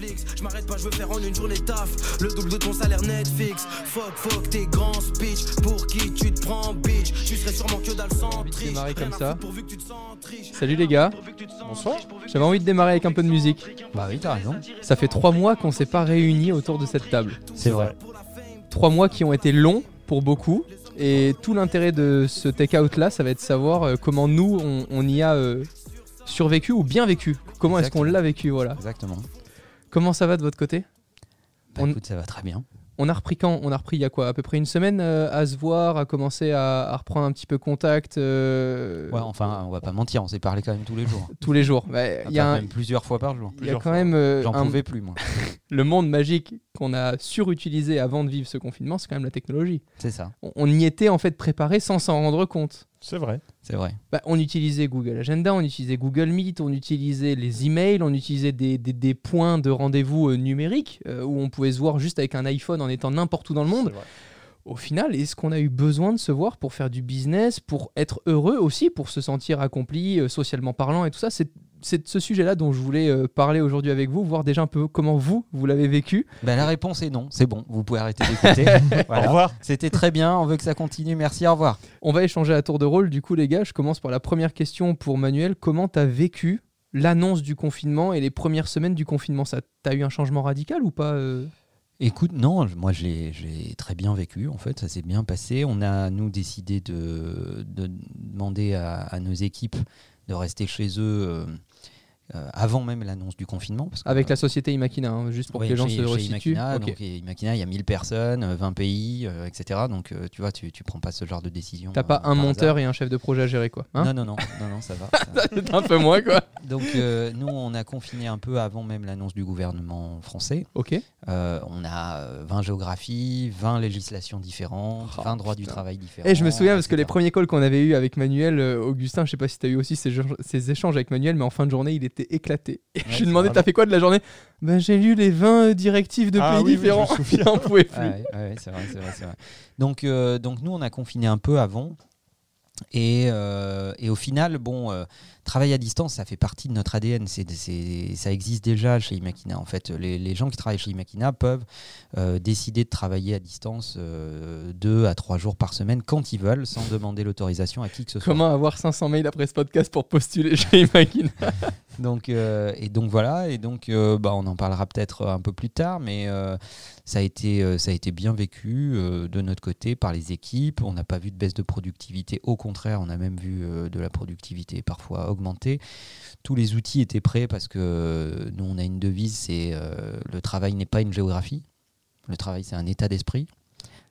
Netflix. Je m'arrête pas, je veux faire en une journée taf. Le double de ton salaire Netflix. Fuck, fuck tes grands speech. Pour qui tu te prends, bitch? Tu serais sûrement que dans le centriche. démarrer comme ça. Triche. Salut les gars, Bonsoir. j'avais envie de démarrer avec un peu de musique. Bah oui, t'as raison. Ça fait trois mois qu'on s'est pas réunis autour de cette table. C'est vrai. Trois mois qui ont été longs pour beaucoup. Et tout l'intérêt de ce take-out là, ça va être de savoir euh, comment nous, on, on y a euh, survécu ou bien vécu. Comment est-ce qu'on l'a vécu, voilà. Exactement. Comment ça va de votre côté Bah On- écoute, ça va très bien. On a repris quand? On a repris il y a quoi? À peu près une semaine euh, à se voir, à commencer à, à reprendre un petit peu contact euh, Ouais, enfin, on va pas mentir, on s'est parlé quand même tous les jours. tous les jours. Bah, Il y a, un- même plusieurs fois par jour. il y a plusieurs quand fois. même euh, J'en un- pouvais plus, moi. le monde magique qu'on a surutilisé avant de vivre ce confinement, c'est quand même la technologie. C'est ça. On, on y était en fait préparé sans s'en rendre compte. C'est vrai. C'est vrai. Bah, on utilisait Google Agenda, on utilisait Google Meet, on utilisait les emails, on utilisait des, des- des points de rendez-vous euh, numériques euh, où on pouvait se voir juste avec un iPhone en étant n'importe où dans le monde. Au final, est-ce qu'on a eu besoin de se voir pour faire du business, pour être heureux aussi, pour se sentir accompli euh, socialement parlant et tout ça? C'est de ce sujet-là dont je voulais euh, parler aujourd'hui avec vous, voir déjà un peu comment vous, vous l'avez vécu. Bah, la réponse est non. C'est bon. Vous pouvez arrêter d'écouter. Voilà. Au revoir. C'était très bien. On veut que ça continue. Merci. Au revoir. On va échanger à tour de rôle. Du coup, les gars, je commence par la première question pour Manuel. Comment t'as vécu l'annonce du confinement et les premières semaines du confinement? Ça, t'as eu un changement radical ou pas euh? Écoute, non, moi je l'ai je l'ai très bien vécu, en fait, ça s'est bien passé. On a, nous, décidé de, de demander à, à nos équipes de rester chez eux euh, euh, avant même l'annonce du confinement. Parce que, Avec euh, la société Imakina, hein, juste pour oui, que les gens se resituent. Imakina, donc, il y a 1000 personnes, euh, 20 pays, euh, etc. Donc, euh, tu vois, tu, tu prends pas ce genre de décision. T'as pas euh, un monteur et un chef de projet à gérer, quoi. hein? Non, non, non, non, non, ça va. ça un peu moins, quoi. Donc, euh, nous, on a confiné un peu avant même l'annonce du gouvernement français. Ok. Euh, on a euh, 20 géographies, 20 législations différentes, Oh, 20 droits du travail différents. Et je me souviens parce que les premiers calls qu'on avait eu avec Manuel, euh, Augustin, je sais pas si t'as eu aussi ces, ces échanges avec Manuel, mais en fin de journée, il était éclaté. Et je lui demandais, t'as fait quoi de la journée? Ben j'ai lu les 20 directives de Ah pays oui, oui, je me différents. souviens. il en pouvait plus. Ouais, ouais, c'est vrai, c'est vrai, c'est vrai. Donc, euh, donc nous, on a confiné un peu avant. Et, euh, et au final, bon, euh, travail à distance, ça fait partie de notre ADN. C'est, c'est- ça existe déjà chez Imakina. En fait, les, les gens qui travaillent chez Imakina peuvent euh, décider de travailler à distance euh, deux à trois jours par semaine quand ils veulent, sans demander l'autorisation à qui que ce soit. Comment avoir 500 mails après ce podcast pour postuler chez Imakina? Donc, euh, et donc voilà, et donc euh, bah, on en parlera peut-être un peu plus tard, mais ça, a été, ça a été bien vécu de notre côté par les équipes. On n'a pas vu de baisse de productivité, au contraire, on a même vu de la productivité parfois augmenter. Tous les outils étaient prêts parce que euh, nous, on a une devise c'est euh, le travail n'est pas une géographie, le travail, c'est un état d'esprit.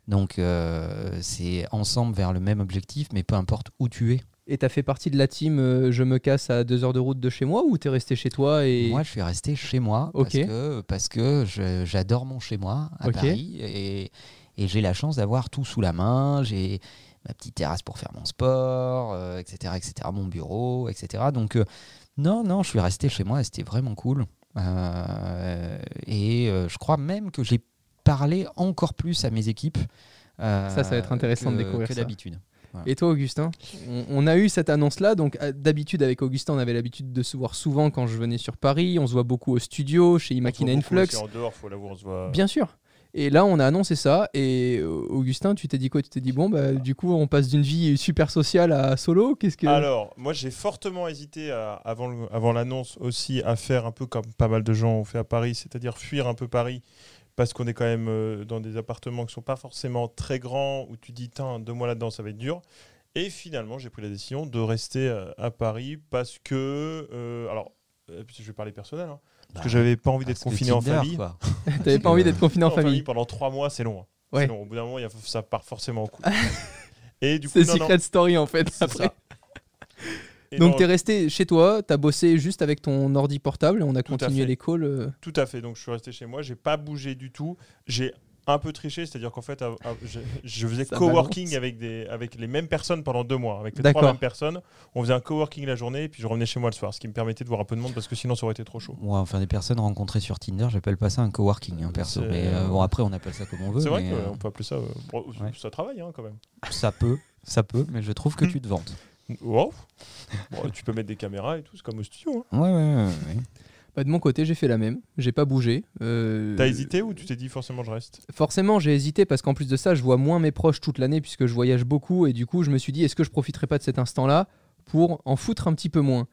Donc, euh, c'est ensemble vers le même objectif, mais peu importe où tu es. Et t'as fait partie de la team euh, Je me casse à deux heures de route de chez moi ou t'es resté chez toi et Moi, je suis resté chez moi parce que, parce que j'adore mon chez moi à. Paris et, et j'ai la chance d'avoir tout sous la main. J'ai ma petite terrasse pour faire mon sport, euh, etc., etc., mon bureau, etc. Donc, euh, non, non, je suis resté chez moi et c'était vraiment cool. Euh, et euh, je crois même que j'ai parlé encore plus à mes équipes. euh, Ça, ça va être intéressant de découvrir que d'habitude. Et toi, Augustin on, on a eu cette annonce-là. Donc, d'habitude, avec Augustin, on avait l'habitude de se voir souvent quand je venais sur Paris. On se voit beaucoup au studio, chez Imakina Influx. En dehors, faut l'avouer, on se voit. Bien sûr. Et là, on a annoncé ça. Et euh, Augustin, tu t'es dit quoi? Tu t'es dit, bon, bah, du coup, on passe d'une vie super sociale à solo Qu'est-ce que? Alors, moi, j'ai fortement hésité avant l'annonce aussi à faire un peu comme pas mal de gens ont fait à Paris, c'est-à-dire fuir un peu Paris, parce qu'on est quand même euh, dans des appartements qui sont pas forcément très grands, où tu dis, tiens, deux mois là-dedans, ça va être dur. Et finalement, j'ai pris la décision de rester euh, à Paris parce que, euh, alors, je vais parler personnel, hein, parce Bah, que j'avais pas envie d'être confiné en famille. T'avais pas envie d'être confiné en En famille. pendant trois mois, c'est long. hein. Ouais. Long. Au bout d'un moment, il y a- ça part forcément en couille. Et du coup, C'est non, non, Secret Story, en fait. Après. Donc, t'es resté chez toi, t'as bossé juste avec ton ordi portable et on a Tout continué les calls. euh, Tout à fait. Donc, je suis resté chez moi. J'ai pas bougé du tout. J'ai un peu triché, c'est-à-dire qu'en fait, je, je faisais Ça coworking balance. avec, des, avec les mêmes personnes pendant deux mois. Avec les trois mêmes personnes. On faisait un coworking la journée et puis je revenais chez moi le soir, ce qui me permettait de voir un peu de monde parce que sinon, ça aurait été trop chaud. Ouais, enfin des personnes rencontrées sur Tinder, j'appelle pas ça un coworking hein, perso. Mais euh, bon après on appelle ça comme on veut. C'est vrai mais, euh, qu'on peut appeler ça. euh, ouais. Ça travaille hein, quand même. ça peut, ça peut, mais je trouve que Hmm. tu te vantes. Wow. Bon, tu peux mettre des caméras et tout, c'est comme au studio. hein. Ouais ouais ouais. ouais. Bah, de mon côté, j'ai fait la même. J'ai pas bougé. Euh, T'as hésité ou tu t'es dit forcément je reste? Forcément, j'ai hésité parce qu'en plus de ça, je vois moins mes proches toute l'année puisque je voyage beaucoup et du coup, je me suis dit est-ce que je profiterai pas de cet instant-là pour en foutre un petit peu moins?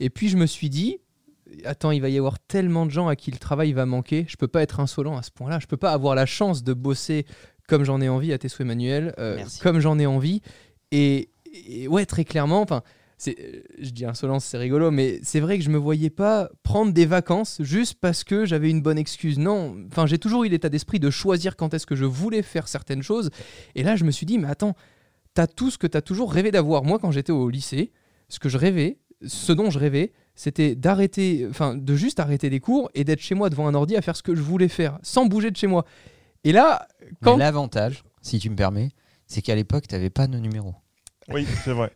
Et puis je me suis dit attends, il va y avoir tellement de gens à qui le travail va manquer, je peux pas être insolent à ce point-là, je peux pas avoir la chance de bosser comme j'en ai envie à tes souhaits Manuel, euh, comme j'en ai envie. Et, et ouais, très clairement, enfin je dis insolence, c'est rigolo, mais c'est vrai que je me voyais pas prendre des vacances juste parce que j'avais une bonne excuse. Non, enfin, j'ai toujours eu l'état d'esprit de choisir quand est-ce que je voulais faire certaines choses. Et là, je me suis dit, mais attends, t'as tout ce que t'as toujours rêvé d'avoir. Moi, quand j'étais au lycée, ce que je rêvais, ce dont je rêvais, c'était d'arrêter, enfin, de juste arrêter les cours et d'être chez moi devant un ordi à faire ce que je voulais faire, sans bouger de chez moi. Et là, quand Mais l'avantage, si tu me permets, c'est qu'à l'époque, tu n'avais pas nos numéros. Oui, c'est vrai.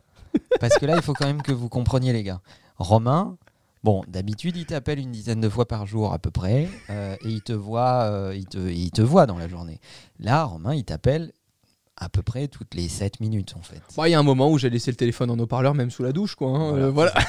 Parce que là, il faut quand même que vous compreniez, les gars. Romain, bon, d'habitude, il t'appelle une dizaine de fois par jour à peu près, euh, et il te voit, euh, il te, il te voit dans la journée. Là, Romain, il t'appelle à peu près toutes les 7 minutes, en fait. Bah, il y a un moment où j'ai laissé le téléphone en haut-parleur, même sous la douche, quoi. hein. Voilà. Euh, voilà.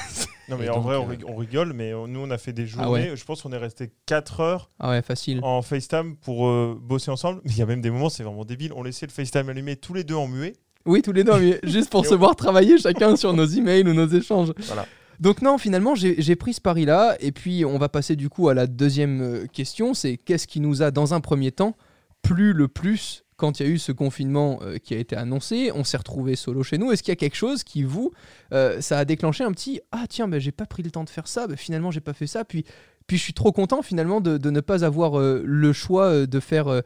Non, mais Et en donc, vrai, on euh, rig- on rigole, mais nous, on a fait des journées. Ah ouais. Je pense qu'on est resté 4 heures Ah ouais, facile. en FaceTime pour euh, bosser ensemble. Mais il y a même des moments, c'est vraiment débile. On laissait le FaceTime allumé tous les deux en muet. Oui, tous les deux, mais juste pour se voir travailler chacun sur nos emails ou nos échanges. Voilà. Donc non, finalement, j'ai j'ai pris ce pari-là, et puis on va passer du coup à la deuxième euh, question, c'est qu'est-ce qui nous a, dans un premier temps, plu le plus quand il y a eu ce confinement euh, qui a été annoncé? On s'est retrouvé solo chez nous. Est-ce qu'il y a quelque chose qui, vous, euh, ça a déclenché un petit « Ah tiens, ben, j'ai pas pris le temps de faire ça, ben, finalement j'ai pas fait ça », puis... Puis je suis trop content finalement de, ne pas avoir euh, le choix euh, de faire euh,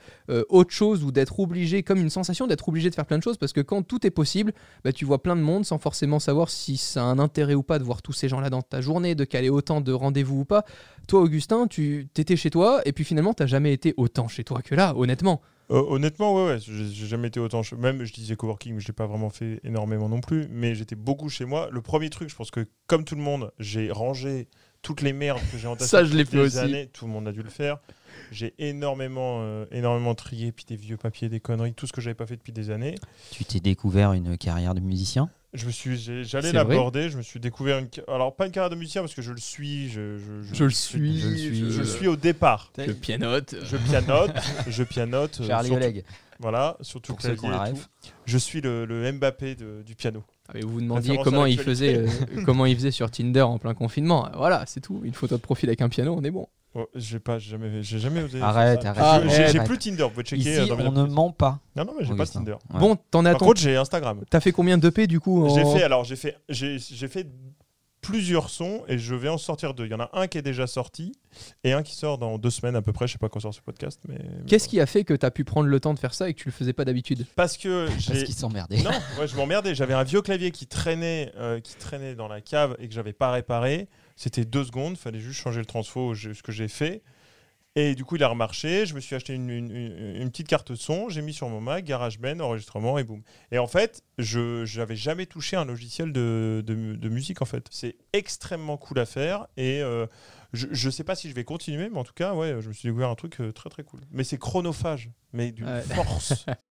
autre chose ou d'être obligé, comme une sensation d'être obligé de faire plein de choses, parce que quand tout est possible, bah, tu vois plein de monde sans forcément savoir si ça a un intérêt ou pas de voir tous ces gens-là dans ta journée, de caler autant de rendez-vous ou pas. Toi, Augustin, tu étais chez toi et puis finalement, t'as jamais été autant chez toi que là, honnêtement. Honnêtement, ouais, ouais, j'ai jamais été autant. che- Même, je disais coworking, mais je l'ai pas vraiment fait énormément non plus. Mais j'étais beaucoup chez moi. Le premier truc, je pense que comme tout le monde, j'ai rangé toutes les merdes que j'ai entassées. Ça, je l'ai toutes fait les aussi. années. Tout le monde a dû le faire. J'ai énormément, euh, énormément trié, puis des vieux papiers, des conneries, tout ce que j'avais pas fait depuis des années. Tu t'es découvert une carrière de musicien? Je me suis, j'allais l'aborder. Je me suis découvert une, alors pas une carrière de musicien parce que je le suis. Je, je, Je le suis, je le suis, Je le suis au départ. Je pianote. Je pianote, je pianote. Charlie surtout- Oleg. Voilà, surtout clavier et tout. Je suis le, le Mbappé de- du piano. Ah, mais vous vous demandiez comment il, faisait, euh, comment il faisait sur Tinder en plein confinement. Voilà, c'est tout. Une photo de profil avec un piano, on est bon. Oh, j'ai pas, jamais, j'ai jamais osé. Arrête, arrête, j'ai- plus Tinder. Vous pouvez checker. Ici, euh, dans mes on ne ment pas. Non, non, mais j'ai pas. Tinder. Ouais. Bon, t'en as Par ton... contre, j'ai Instagram. T'as fait combien d'EP du coup en- J'ai fait, alors j'ai fait, j'ai j'ai fait plusieurs sons et je vais en sortir deux. Il y en a un qui est déjà sorti et un qui sort dans deux semaines à peu près. Je sais pas quand sort ce podcast, mais. Qu'est-ce qui a fait que t'as pu prendre le temps de faire ça et que tu le faisais pas d'habitude Parce que Parce j'ai. qu'ils s'emmerdaient. Non, ouais, je m'emmerdais. J'avais un vieux clavier qui traînait, euh, qui traînait dans la cave et que j'avais pas réparé. C'était deux secondes, fallait juste changer le transfo, ce que j'ai fait. Et du coup, il a remarché. Je me suis acheté une, une- petite carte son, j'ai mis sur mon Mac, GarageBand, enregistrement et boum. Et en fait, je n'avais jamais touché un logiciel de, de- de musique en fait. C'est extrêmement cool à faire et euh, je, je sais pas si je vais continuer, mais en tout cas, ouais, je me suis découvert un truc euh, très très cool. Mais c'est chronophage, mais d'une Ouais. force.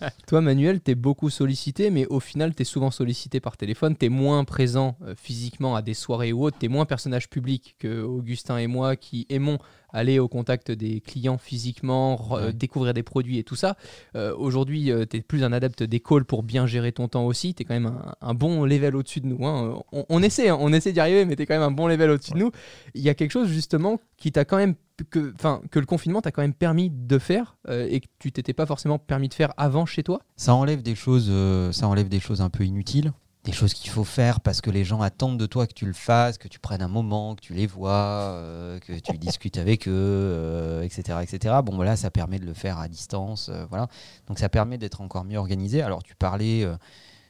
Toi, Manuel, t'es beaucoup sollicité, mais au final, t'es souvent sollicité par téléphone. T'es moins présent euh, physiquement à des soirées ou autres. T'es moins personnage public que Augustin et moi qui aimons aller au contact des clients physiquement, Ouais. découvrir des produits et tout ça. Euh, Aujourd'hui, euh, t'es plus un adepte des calls pour bien gérer ton temps aussi. T'es quand même un, un bon level au-dessus de nous. hein. On, on essaie, hein, on essaie d'y arriver, mais t'es quand même un bon level au-dessus de nous. Il y a quelque chose justement qui t'a quand même que, que le confinement t'a quand même permis de faire euh, et que tu t'étais pas forcément permis de faire avant chez toi? Ça enlève des choses, euh, ça enlève des choses un peu inutiles, des choses qu'il faut faire parce que les gens attendent de toi que tu le fasses, que tu prennes un moment, que tu les vois, euh, que tu discutes avec eux, euh, etc., etc. Bon, voilà, ça permet de le faire à distance, euh, voilà. Donc ça permet d'être encore mieux organisé. Alors tu parlais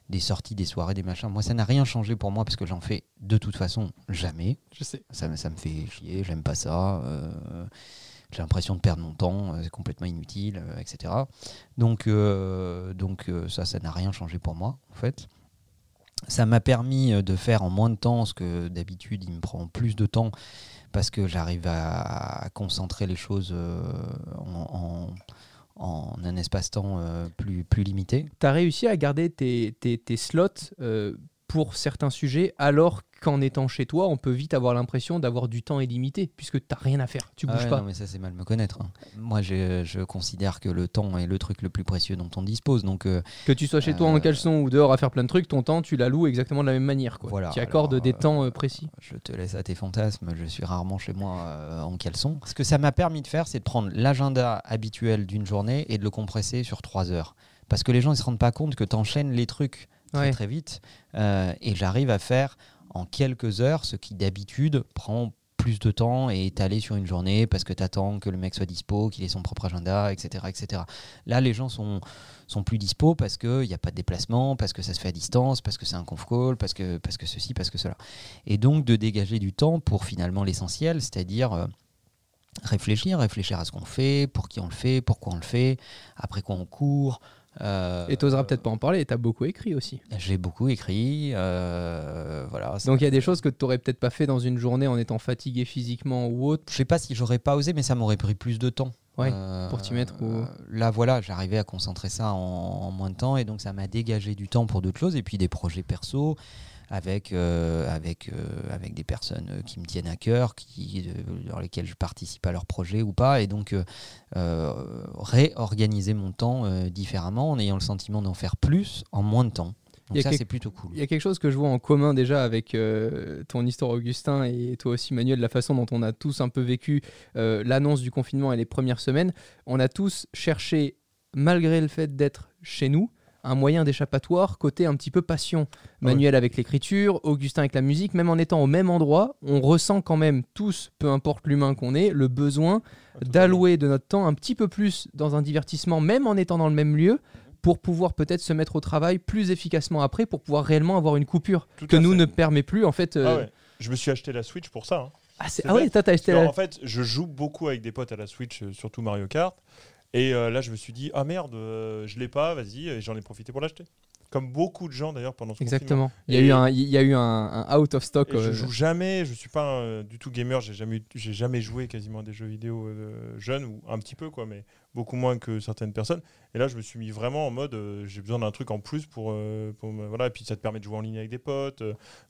des sorties, des soirées, des machins. Moi, ça n'a rien changé pour moi parce que j'en fais de toute façon jamais. Je sais. Ça, me- ça me fait chier, j'aime pas ça. j'ai l'impression de perdre mon temps, c'est complètement inutile, etc. Donc, donc ça, ça n'a rien changé pour moi, en fait. Ça m'a permis euh, de faire en moins de temps ce que d'habitude il me prend plus de temps parce que j'arrive à, concentrer les choses euh, en, un espace-temps euh, plus, plus limité. Tu as réussi à garder tes, slots pour certains sujets, alors qu'en étant chez toi, on peut vite avoir l'impression d'avoir du temps illimité, puisque tu n'as rien à faire, tu Ah bouges ouais, pas. Non, mais ça, c'est mal me connaître. hein. Moi, je, je considère que le temps est le truc le plus précieux dont on dispose. Donc, euh, Que tu sois chez toi en Euh, caleçon ou dehors à faire plein de trucs, ton temps, tu l'alloues exactement de la même manière. Quoi. Voilà, tu accordes alors, des euh, temps euh, précis. je te laisse à tes fantasmes. Je suis rarement chez moi en caleçon. Ce que ça m'a permis de faire, c'est de prendre l'agenda habituel d'une journée et de le compresser sur trois heures. Parce que les gens ne se rendent pas compte que tu enchaînes les trucs très, Ouais. très vite. euh, et j'arrive à faire en quelques heures ce qui d'habitude prend plus de temps et est étalé sur une journée parce que tu attends que le mec soit dispo, qu'il ait son propre agenda, etc. etc. Là, les gens sont, sont plus dispo parce qu'il n'y a pas de déplacement, parce que ça se fait à distance, parce que c'est un conf call, parce que, parce que ceci, parce que cela. Et donc de dégager du temps pour finalement l'essentiel, c'est-à-dire euh, réfléchir, réfléchir à ce qu'on fait, pour qui on le fait, pourquoi on le fait, après quoi on court. Euh, Et tu n'oseras peut-être pas en parler, tu as beaucoup écrit aussi. J'ai beaucoup écrit, euh, voilà. Donc il y a des choses que tu n'aurais peut-être pas fait dans une journée en étant fatigué physiquement ou autre. Je sais pas si j'aurais pas osé, mais ça m'aurait pris plus de temps. Ouais, Euh, pour t'y mettre ou- Là, voilà, j'arrivais à concentrer ça en, en moins de temps et donc ça m'a dégagé du temps pour d'autres choses et puis des projets perso avec, euh, avec, euh, avec des personnes euh, qui me tiennent à cœur, qui, dans lesquelles je participe à leur projet ou pas et donc réorganiser mon temps différemment en ayant le sentiment d'en faire plus en moins de temps. Donc ça, quelque- c'est plutôt cool. Il y a quelque chose que je vois en commun déjà avec euh, ton histoire Augustin et toi aussi Manuel, la façon dont on a tous un peu vécu euh, l'annonce du confinement et les premières semaines. On a tous cherché, malgré le fait d'être chez nous, un moyen d'échappatoire côté un petit peu passion. Manuel avec l'écriture, Augustin avec la musique, même en étant au même endroit, on ressent quand même tous, peu importe l'humain qu'on est, le besoin d'allouer de notre temps un petit peu plus dans un divertissement, même en étant dans le même lieu, pour pouvoir peut-être se mettre au travail plus efficacement après, pour pouvoir réellement avoir une coupure Tout que nous fait. ne permet plus. En fait, euh, Ah ouais. Je me suis acheté la Switch pour ça. hein. ah, ah ouais, toi t'as acheté la... En fait, je joue beaucoup avec des potes à la Switch, euh, surtout Mario Kart. Et euh, là, je me suis dit, ah merde, euh, je l'ai pas, vas-y, et j'en ai profité pour l'acheter. Comme beaucoup de gens d'ailleurs pendant ce. Exactement. Il y a eu un, il y a eu un, un out of stock. Je euh, joue jamais, je suis pas un- du tout gamer, j'ai jamais, j'ai jamais joué quasiment à des jeux vidéo euh, jeunes ou un petit peu quoi, mais beaucoup moins que certaines personnes. Et là, je me suis mis vraiment en mode, euh, j'ai besoin d'un truc en plus pour, voilà. Et puis ça te permet de jouer en ligne avec des potes,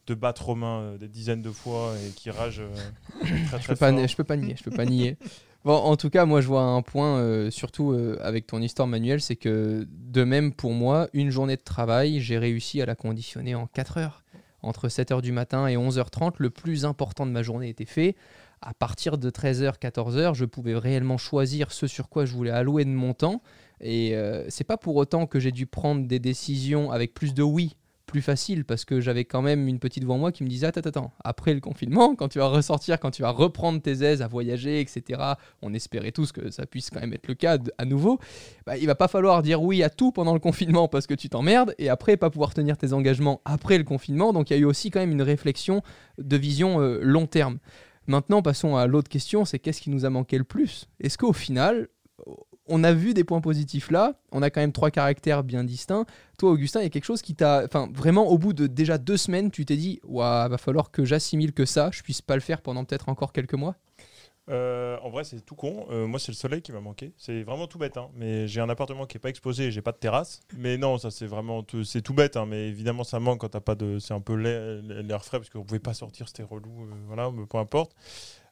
de battre Romain des dizaines de fois et qui rage euh, très je très peux pas, fort. je peux pas nier, je peux pas nier. En tout cas, moi, je vois un point, euh, surtout euh, avec ton histoire, Manuel, c'est que de même pour moi, une journée de travail, j'ai réussi à la conditionner en 4 heures. Entre 7h du matin et 11h30, le plus important de ma journée était fait. À partir de 13h, 14h, je pouvais réellement choisir ce sur quoi je voulais allouer de mon temps. Et euh, c'est pas pour autant que j'ai dû prendre des décisions avec plus de oui, plus facile, parce que j'avais quand même une petite voix en moi qui me disait Attends, attends, après le confinement, quand tu vas ressortir, quand tu vas reprendre tes aises à voyager, etc., on espérait tous que ça puisse quand même être le cas à nouveau. Bah, il va pas falloir dire oui à tout pendant le confinement parce que tu t'emmerdes, et après pas pouvoir tenir tes engagements après le confinement. Donc il y a eu aussi quand même une réflexion de vision euh, long terme. Maintenant, passons à l'autre question c'est qu'est-ce qui nous a manqué le plus? Est-ce qu'au final, on a vu des points positifs là, on a quand même trois caractères bien distincts. Toi, Augustin, il y a quelque chose qui t'a. Enfin, vraiment, au bout de déjà deux semaines, tu t'es dit Ouah, va falloir que j'assimile que ça, je puisse pas le faire pendant peut-être encore quelques mois? Euh, en vrai, c'est tout con. Euh, moi, c'est le soleil qui m'a manqué. C'est vraiment tout bête. hein. Mais j'ai un appartement qui est pas exposé j'ai pas de terrasse. Mais non, ça c'est vraiment tout- c'est tout bête. hein. Mais évidemment, ça manque quand t'as pas de. C'est un peu l'air frais parce qu'on pouvait pas sortir, c'était relou. euh, voilà, peu importe.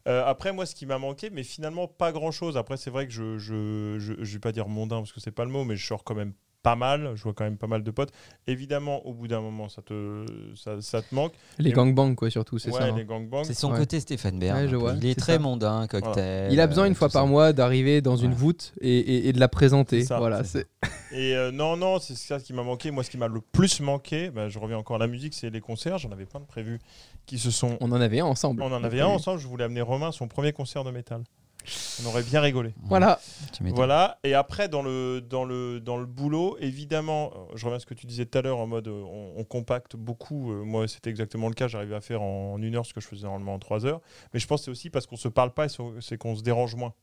Euh, après, moi, ce qui m'a manqué, mais finalement pas grand chose. Après, c'est vrai que je, je, je, je vais pas dire mondain parce que c'est pas le mot, mais je sors quand même pas mal. Je vois quand même pas mal de potes. Évidemment, au bout d'un moment, ça te, ça, ça te manque. Les gangbangs, quoi, surtout, c'est ouais, ça. hein. les gangbangs. C'est son Ouais. côté Stéphane Bern. Ouais, je vois, Il est très ça. mondain, cocktail. Il a besoin une euh, fois par ça. mois d'arriver dans une voûte et, et- et de la présenter. Voilà, c'est Et euh, non, non, c'est ça qui m'a manqué. Moi, ce qui m'a le plus manqué, bah, je reviens encore à la musique, c'est les concerts. J'en avais plein de prévus qui se sont. on en avait un ensemble. On en avait un ensemble. Je voulais amener Romain à son premier concert de métal. On aurait bien rigolé. Voilà. Voilà, et après dans le, dans le, dans le boulot, évidemment, euh, je reviens à ce que tu disais tout à l'heure en mode euh, on, on compacte beaucoup. Euh, moi, c'était exactement le cas, j'arrivais à faire en une heure ce que je faisais normalement en trois heures. Mais je pense que c'est aussi parce qu'on se parle pas et c'est qu'on se dérange moins.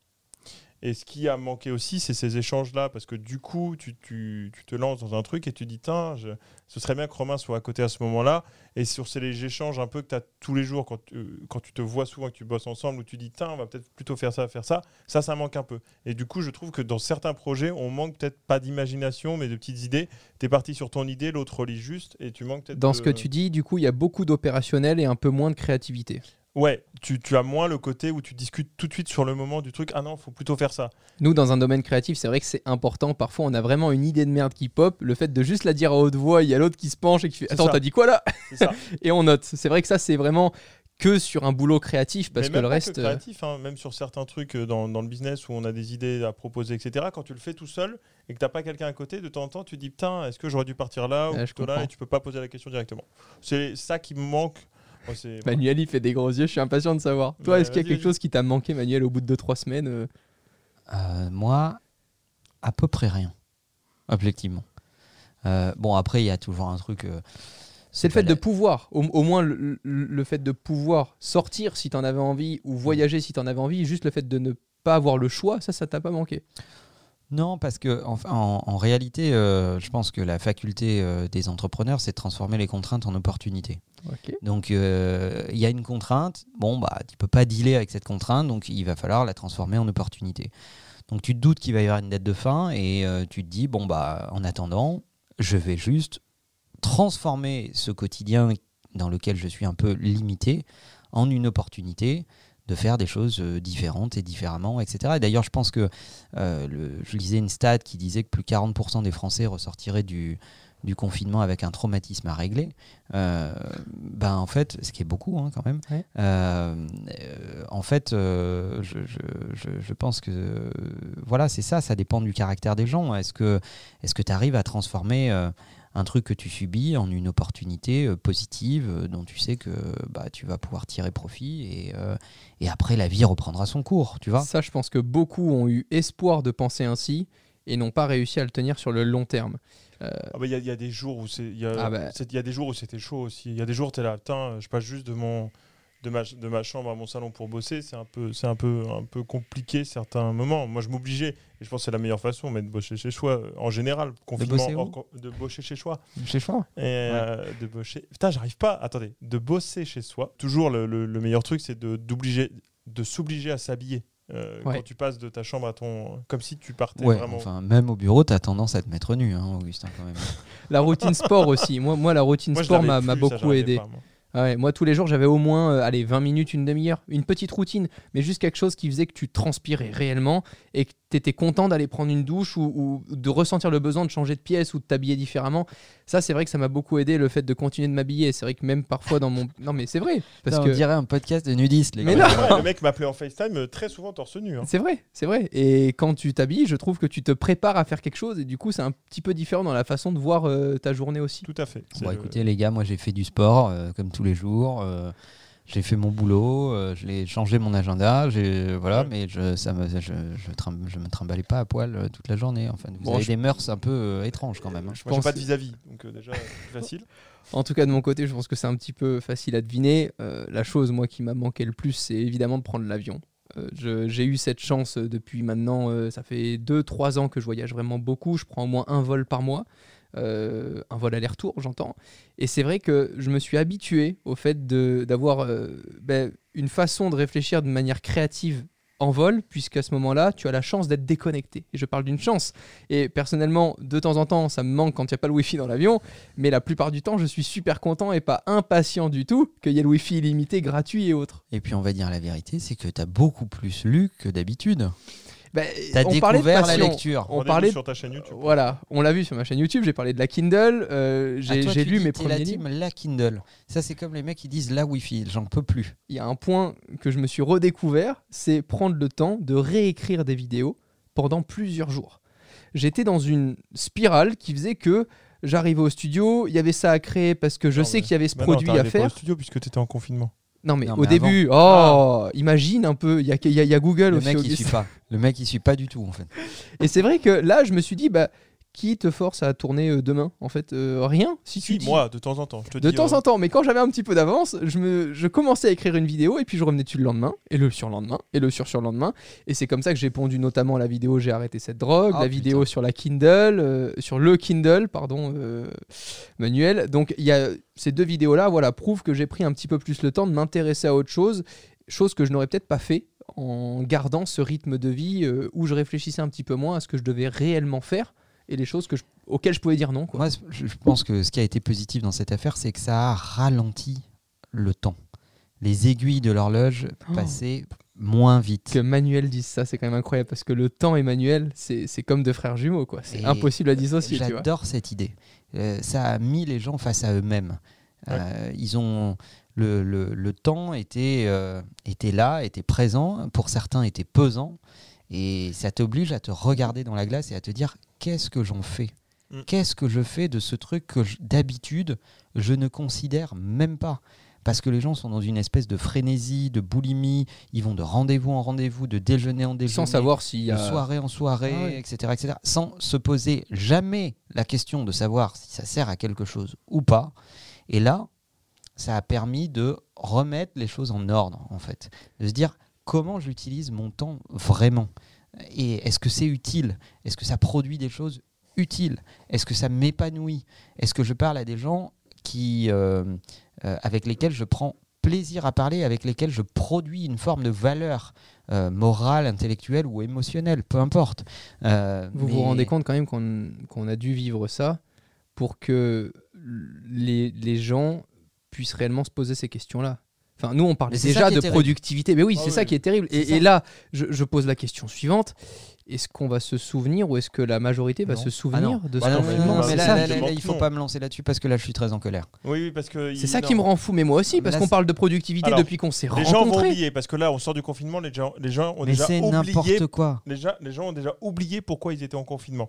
Et ce qui a manqué aussi, c'est ces échanges-là, parce que du coup, tu, tu- tu te lances dans un truc et tu dis, tiens, je- ce serait bien que Romain soit à côté à ce moment-là. Et sur ces échanges un peu que tu as tous les jours, quand, tu- euh, quand tu te vois souvent, que tu bosses ensemble, où tu dis, tiens, on va peut-être plutôt faire ça, faire ça, ça, ça manque un peu. Et du coup, je trouve que dans certains projets, on manque peut-être pas d'imagination, mais de petites idées. Tu es parti sur ton idée, l'autre relie juste, et tu manques peut-être. Dans de- ce que tu dis, du coup, il y a beaucoup d'opérationnel et un peu moins de créativité. Ouais, tu, tu as moins le côté où tu discutes tout de suite sur le moment du truc. Ah non, faut plutôt faire ça. Nous, dans un domaine créatif, c'est vrai que c'est important. Parfois, on a vraiment une idée de merde qui pop. Le fait de juste la dire à haute voix, il y a l'autre qui se penche et qui fait Attends, t'as dit quoi là ça. Et on note. C'est vrai que ça, c'est vraiment que sur un boulot créatif parce que le reste. euh, créatif, hein, même sur certains trucs euh, dans, dans le business où on a des idées à proposer, etc. Quand tu le fais tout seul et que t'as pas quelqu'un à côté, de temps en temps, tu te dis putain, est-ce que j'aurais dû partir là ou là et tu peux pas poser la question directement. C'est ça qui me manque. C'est- Manuel, il fait des gros yeux. Je suis impatient de savoir. Toi, Ouais, est-ce qu'il y a quelque chose qui t'a manqué, Manuel, au bout de 2-3 semaines euh Euh, moi, à peu près rien, objectivement. Euh, bon, après, il y a toujours un truc. euh, C'est le fait la- de pouvoir, au, au moins le, le- le fait de pouvoir sortir si t'en avais envie ou voyager si t'en avais envie, juste le fait de ne pas avoir le choix, ça, ça t'a pas manqué? Non, parce que en, en- en réalité, euh, je pense que la faculté euh, des entrepreneurs, c'est de transformer les contraintes en opportunités. Donc, euh, il y a une contrainte. Bon, bah, tu peux pas dealer avec cette contrainte, donc il va falloir la transformer en opportunité. Donc, tu te doutes qu'il va y avoir une dette de fin et tu te dis, bon, bah, en attendant, je vais juste transformer ce quotidien dans lequel je suis un peu limité en une opportunité de faire des choses euh, différentes et différemment, etc. Et d'ailleurs, je pense que euh, le- je lisais une stat qui disait que plus 40% des Français ressortiraient du, du confinement avec un traumatisme à régler. Euh, ben en fait, ce qui est beaucoup hein, quand même. Ouais. Euh, euh, en fait, je, je- je- je pense que voilà, c'est ça. Ça dépend du caractère des gens. Est-ce que tu arrives à transformer un truc que tu subis en une opportunité euh, positive euh, dont tu sais que bah, tu vas pouvoir tirer profit et, euh, et après la vie reprendra son cours, tu vois Ça, je pense que beaucoup ont eu espoir de penser ainsi et n'ont pas réussi à le tenir sur le long terme. Ah bah, Il y, a- il y a des jours où c'est, il y a, Ah bah. il y a des jours où c'était chaud aussi. Il y a des jours où tu es là, putain, je passe juste de mon de ma, de ma chambre à mon salon pour bosser, c'est un peu c'est un peu un peu compliqué certains moments. Moi je m'obligeais et je pense que c'est la meilleure façon mais de bosser chez soi euh, en général, confinement bosser hors con- de bosser chez soi Chez soi et euh, de bosser. Putain, j'arrive pas. Attendez, de bosser chez soi. Toujours le, le- le meilleur truc c'est de d'obliger de s'obliger à s'habiller. Euh, Ouais. Quand tu passes de ta chambre à ton comme si tu partais Ouais, vraiment enfin, même au bureau, tu as tendance à te mettre nu, hein, Augustin, quand même. La routine sport aussi. Moi, moi la routine Moi, sport m'a beaucoup aidé. pas. Ah ouais, moi, tous les jours, j'avais au moins euh, allez, 20 minutes, une demi-heure, une petite routine, mais juste quelque chose qui faisait que tu transpirais réellement et que tu étais content d'aller prendre une douche ou, ou de ressentir le besoin de changer de pièce ou de t'habiller différemment. Ça, c'est vrai que ça m'a beaucoup aidé, le fait de continuer de m'habiller. C'est vrai que même parfois dans mon... Non, mais c'est vrai. Parce que... On dirait un podcast de nudistes, les Mais gars. non. Ouais, le mec m'appelait en FaceTime euh, très souvent torse nu. hein. C'est vrai, c'est vrai. Et quand tu t'habilles, je trouve que tu te prépares à faire quelque chose et du coup, c'est un petit peu différent dans la façon de voir euh, ta journée aussi. Tout à fait. Bon, le- écoutez, les gars, moi j'ai fait du sport euh, comme tous les jours. euh, j'ai fait mon boulot, euh, je l'ai changé mon agenda, j'ai voilà, Ouais. mais je ça me je, je, trim- je me trimballais pas à poil euh, toute la journée. Enfin, vous Bon, avez je- des mœurs un peu euh, étranges quand même. hein. J'ai pense- pas de vis-à-vis, donc euh, déjà facile. En tout cas, de mon côté, je pense que c'est un petit peu facile à deviner. Euh, la chose, moi, qui m'a manqué le plus, c'est évidemment de prendre l'avion. Euh, je- J'ai eu cette chance depuis maintenant, euh, ça fait 2-3 ans que je voyage vraiment beaucoup. Je prends au moins un vol par mois. Euh, un vol aller-retour, j'entends. Et c'est vrai que je me suis habitué au fait d'avoir euh, ben, une façon de réfléchir de manière créative en vol, puisqu'à ce moment-là, tu as la chance d'être déconnecté. Et je parle d'une chance. Et personnellement, de temps en temps, ça me manque quand il n'y a pas le Wi-Fi dans l'avion, mais la plupart du temps, je suis super content et pas impatient du tout qu'il y ait le Wi-Fi illimité, gratuit et autres. Et puis on va dire la vérité, c'est que tu as beaucoup plus lu que d'habitude. Tu as on parlait de découvert la lecture. On Rendez-vous parlait de- sur ta chaîne YouTube. Voilà, on l'a vu sur ma chaîne YouTube, j'ai parlé de la Kindle, euh, j'ai lu dis mes la premiers team livres. la Kindle. Ça c'est comme les mecs qui disent la Wi-Fi, j'en peux plus. Il y a un point que je me suis redécouvert, c'est prendre le temps de réécrire des vidéos pendant plusieurs jours. J'étais dans une spirale qui faisait que j'arrivais au studio, il y avait ça à créer parce que je Non, sais qu'il y avait ce Bah non, produit à faire. au studio puisque tu étais en confinement. Non, mais Non, au mais début, oh, imagine un peu, il y a, y a- y a Google Le aussi. mec, il suit pas. Le mec, il suit pas du tout, en fait. Et c'est vrai que là, je me suis dit, bah, qui te force à tourner euh, demain En fait, euh, rien. Si, tu Si, dis- moi, de temps en temps. Je te De dis, temps euh, en temps, mais quand j'avais un petit peu d'avance, je, me, je commençais à écrire une vidéo et puis je revenais dessus le lendemain, et le surlendemain, et le sur-surlendemain. Et c'est comme ça que j'ai pondu notamment la vidéo J'ai arrêté cette drogue, Ah, la putain. vidéo sur la Kindle, euh, sur le Kindle, pardon, Manuel. Donc il y a ces deux vidéos-là, voilà, prouvent que j'ai pris un petit peu plus le temps de m'intéresser à autre chose, chose que je n'aurais peut-être pas fait en gardant ce rythme de vie où je réfléchissais un petit peu moins à ce que je devais réellement faire et les choses que je- auxquelles je pouvais dire non. Quoi. Moi, je pense que ce qui a été positif dans cette affaire, c'est que ça a ralenti le temps. Les aiguilles de l'horloge Oh. passaient moins vite. que Manuel dise ça, c'est quand même incroyable parce que le temps et Manuel, c'est c'est comme deux frères jumeaux, quoi. C'est impossible à dissocier. J'adore cette idée. Euh, ça a mis les gens face à eux-mêmes. Euh, ils ont le, le- le temps était, euh, était là, était présent. Pour certains, était pesant. Et ça t'oblige à te regarder dans la glace et à te dire qu'est-ce que j'en fais Mm. Qu'est-ce que je fais de ce truc que d'habitude je ne considère même pas parce que les gens sont dans une espèce de frénésie, de boulimie, ils vont de rendez-vous en rendez-vous, de déjeuner en déjeuner, Sans savoir s'il y de a. soirée en soirée, Ah ouais. etc., etc., sans se poser jamais la question de savoir si ça sert à quelque chose ou pas. Et là, ça a permis de remettre les choses en ordre, en fait. De se dire comment j'utilise mon temps vraiment? Et est-ce que c'est utile? Est-ce que ça produit des choses utiles? Est-ce que ça m'épanouit? Est-ce que je parle à des gens qui, euh, euh, avec lesquels je prends plaisir à parler, avec lesquels je produis une forme de valeur euh, morale, intellectuelle ou émotionnelle, peu importe. Vous mais- vous rendez compte quand même qu'on a dû vivre ça pour que les, les gens puissent réellement se poser ces questions-là. Enfin, nous, on parlait déjà de terrible. productivité. Mais oui, Ah c'est oui. ça qui est terrible. Et, là, je, je pose la question suivante. Est-ce qu'on va se souvenir ou est-ce que la majorité va se Ah souvenir non. de ce Ah non, confinement non, mais là, là, là, là, il faut non. pas me lancer là-dessus parce que là, je suis très en colère. Oui, oui, parce que. C'est il- ça non. qui me rend fou, mais moi aussi, parce qu'on parle de productivité Alors, depuis qu'on s'est Les gens vont rencontrés. oublier parce que là, on sort du confinement, les gens, les gens ont Mais déjà c'est oublié. n'importe quoi. Les gens, les gens ont déjà oublié pourquoi ils étaient en confinement.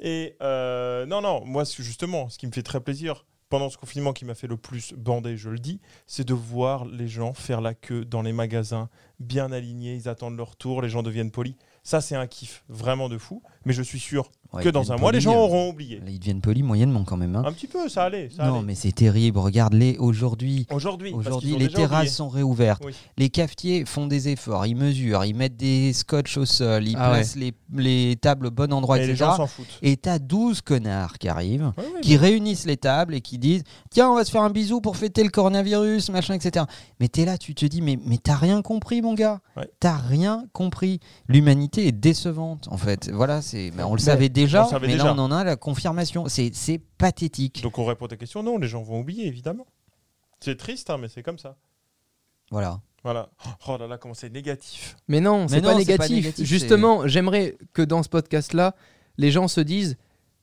Et euh, non, non, moi, ce- justement, ce qui me fait très plaisir pendant ce confinement qui m'a fait le plus bander, je le dis, c'est de voir les gens faire la queue dans les magasins, bien alignés, ils attendent leur tour, les gens deviennent polis. Ça, c'est un kiff vraiment de fou. Mais je suis sûr Ouais, que dans un mois, les gens euh, auront oublié. Là, ils deviennent polis moyennement quand même. hein. Un petit peu, ça allait. Ça non, allait. mais c'est terrible. Regarde-les aujourd'hui. Aujourd'hui, Aujourd'hui, les terrasses oublié. sont réouvertes. Oui. Les cafetiers font des efforts. Ils mesurent. Ils mettent des scotch au sol. Ils Ah placent les, les tables au bon endroit, Et les etc. gens s'en foutent. Et t'as 12 connards qui arrivent, Ouais, qui réunissent les tables et qui disent Tiens, on va se faire un bisou pour fêter le coronavirus, machin, etc. Mais t'es là, tu te dis Mais, mais t'as rien compris, mon gars. Ouais. T'as rien compris. L'humanité est décevante, en fait. Voilà, c'est. on le Mais savait déjà, on mais déjà. là, on en a la confirmation. C'est c'est pathétique. Donc on répond à ta question, non, les gens vont oublier, évidemment. C'est triste, hein, mais c'est comme ça. Voilà. Voilà. Oh là là, comment c'est négatif. Mais non, c'est pas, négatif, Justement, j'aimerais que dans ce podcast-là, les gens se disent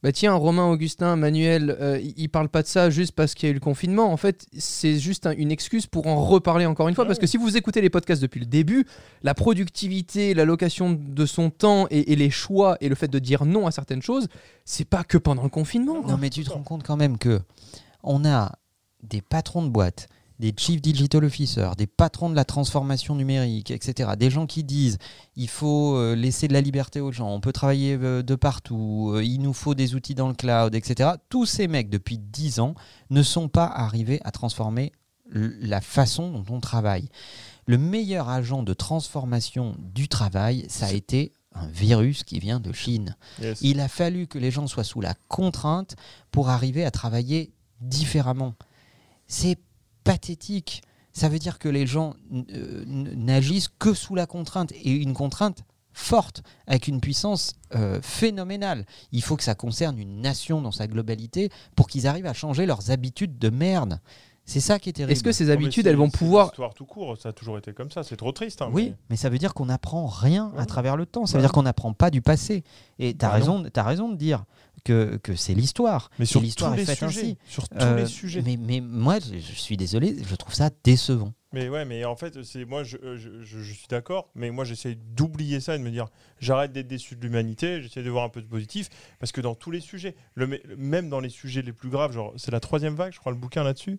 bah tiens, Romain, Augustin, Manuel, euh, ils parlent pas de ça juste parce qu'il y a eu le confinement. En fait, c'est juste un- une excuse pour en reparler encore une fois. Parce que si vous écoutez les podcasts depuis le début, la productivité, l'allocation de son temps et, et les choix et le fait de dire non à certaines choses, c'est pas que pendant le confinement. Non, mais tu te rends compte quand même que on a des patrons de boîtes, des chief digital officers, des patrons de la transformation numérique, etc. Des gens qui disent il faut euh, laisser de la liberté aux gens, on peut travailler euh, de partout, euh, il nous faut des outils dans le cloud, etc. Tous ces mecs depuis 10 ans ne sont pas arrivés à transformer la façon dont on travaille. Le meilleur agent de transformation du travail, ça a été un virus qui vient de Chine. Yes. Il a fallu que les gens soient sous la contrainte pour arriver à travailler différemment. C'est pathétique. Ça veut dire que les gens euh, n'agissent que sous la contrainte et une contrainte forte, avec une puissance euh, phénoménale. Il faut que ça concerne une nation dans sa globalité pour qu'ils arrivent à changer leurs habitudes de merde. C'est ça qui est terrible. Est-ce que ces habitudes, elles vont pouvoir l'histoire tout court, ça a toujours été comme ça. C'est trop triste. hein, Oui, mais- mais ça veut dire qu'on n'apprend rien à travers le temps. Ça Ouais. veut dire qu'on n'apprend pas du passé. Et tu as, Bah raison, as raison de dire que, que c'est l'histoire. Mais sur l'histoire tous est les faite sujets. ainsi. Sur tous Euh, les sujets. Mais, mais moi, je, je suis désolé, je trouve ça décevant. Mais ouais, mais en fait, c'est moi, je, euh, je, je- je suis d'accord, mais moi, j'essaie d'oublier ça et de me dire, j'arrête d'être déçu de l'humanité, j'essaie de voir un peu de positif, parce que dans tous les sujets, le, même dans les sujets les plus graves, genre, c'est la troisième vague, je crois, le bouquin là-dessus,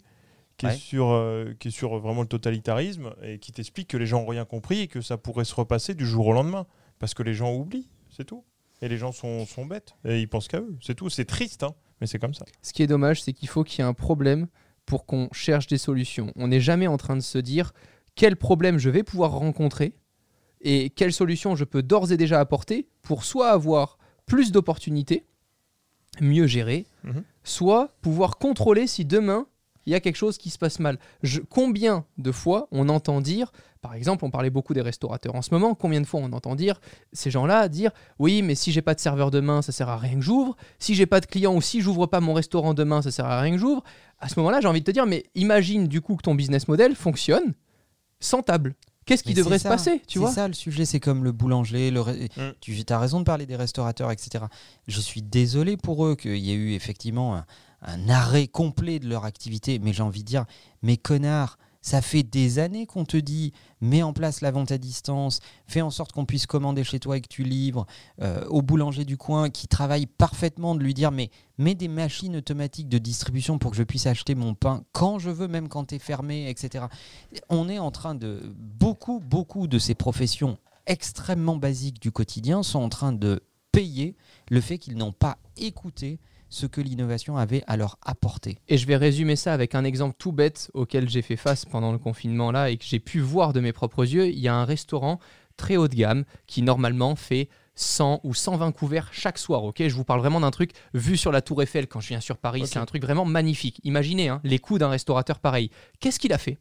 qui, est sur, euh, qui est sur vraiment le totalitarisme et qui t'explique que les gens n'ont rien compris et que ça pourrait se repasser du jour au lendemain. Parce que les gens oublient, c'est tout. Et les gens sont, sont bêtes et ils pensent qu'à eux, c'est tout. C'est triste, hein, mais c'est comme ça. Ce qui est dommage, c'est qu'il faut qu'il y ait un problème pour qu'on cherche des solutions. On n'est jamais en train de se dire quel problème je vais pouvoir rencontrer et quelle solution je peux d'ores et déjà apporter pour soit avoir plus d'opportunités, mieux gérer, Mhm. soit pouvoir contrôler si demain il y a quelque chose qui se passe mal. Je- combien de fois on entend dire, par exemple, on parlait beaucoup des restaurateurs en ce moment, combien de fois on entend dire ces gens-là dire oui, mais si j'ai pas de serveur demain, ça sert à rien que j'ouvre. Si j'ai pas de client ou si j'ouvre pas mon restaurant demain, ça sert à rien que j'ouvre. À ce moment-là, j'ai envie de te dire, mais imagine du coup que ton business model fonctionne sans table. Qu'est-ce qui Mais devrait se ça, passer, tu C'est ça le sujet, c'est comme le boulanger. Le Mm. Tu as raison de parler des restaurateurs, etc. Je suis désolé pour eux qu'il y ait eu effectivement un, un arrêt complet de leur activité, mais j'ai envie de dire, mais connard, ça fait des années qu'on te dit, mets en place la vente à distance, fais en sorte qu'on puisse commander chez toi et que tu livres, euh, au boulanger du coin qui travaille parfaitement, de lui dire, mais mets des machines automatiques de distribution pour que je puisse acheter mon pain quand je veux, même quand tu es fermé, etc. On est en train de... Beaucoup, beaucoup de ces professions extrêmement basiques du quotidien sont en train de payer le fait qu'ils n'ont pas écouté ce que l'innovation avait à leur apporter. Et je vais résumer ça avec un exemple tout bête auquel j'ai fait face pendant le confinement là et que j'ai pu voir de mes propres yeux. Il y a un restaurant très haut de gamme qui normalement fait 100 ou 120 couverts chaque soir. Ok, je vous parle vraiment d'un truc vu sur la Tour Eiffel quand je viens sur Paris. C'est un truc vraiment magnifique. Imaginez hein, les coûts d'un restaurateur pareil. Qu'est-ce qu'il a fait?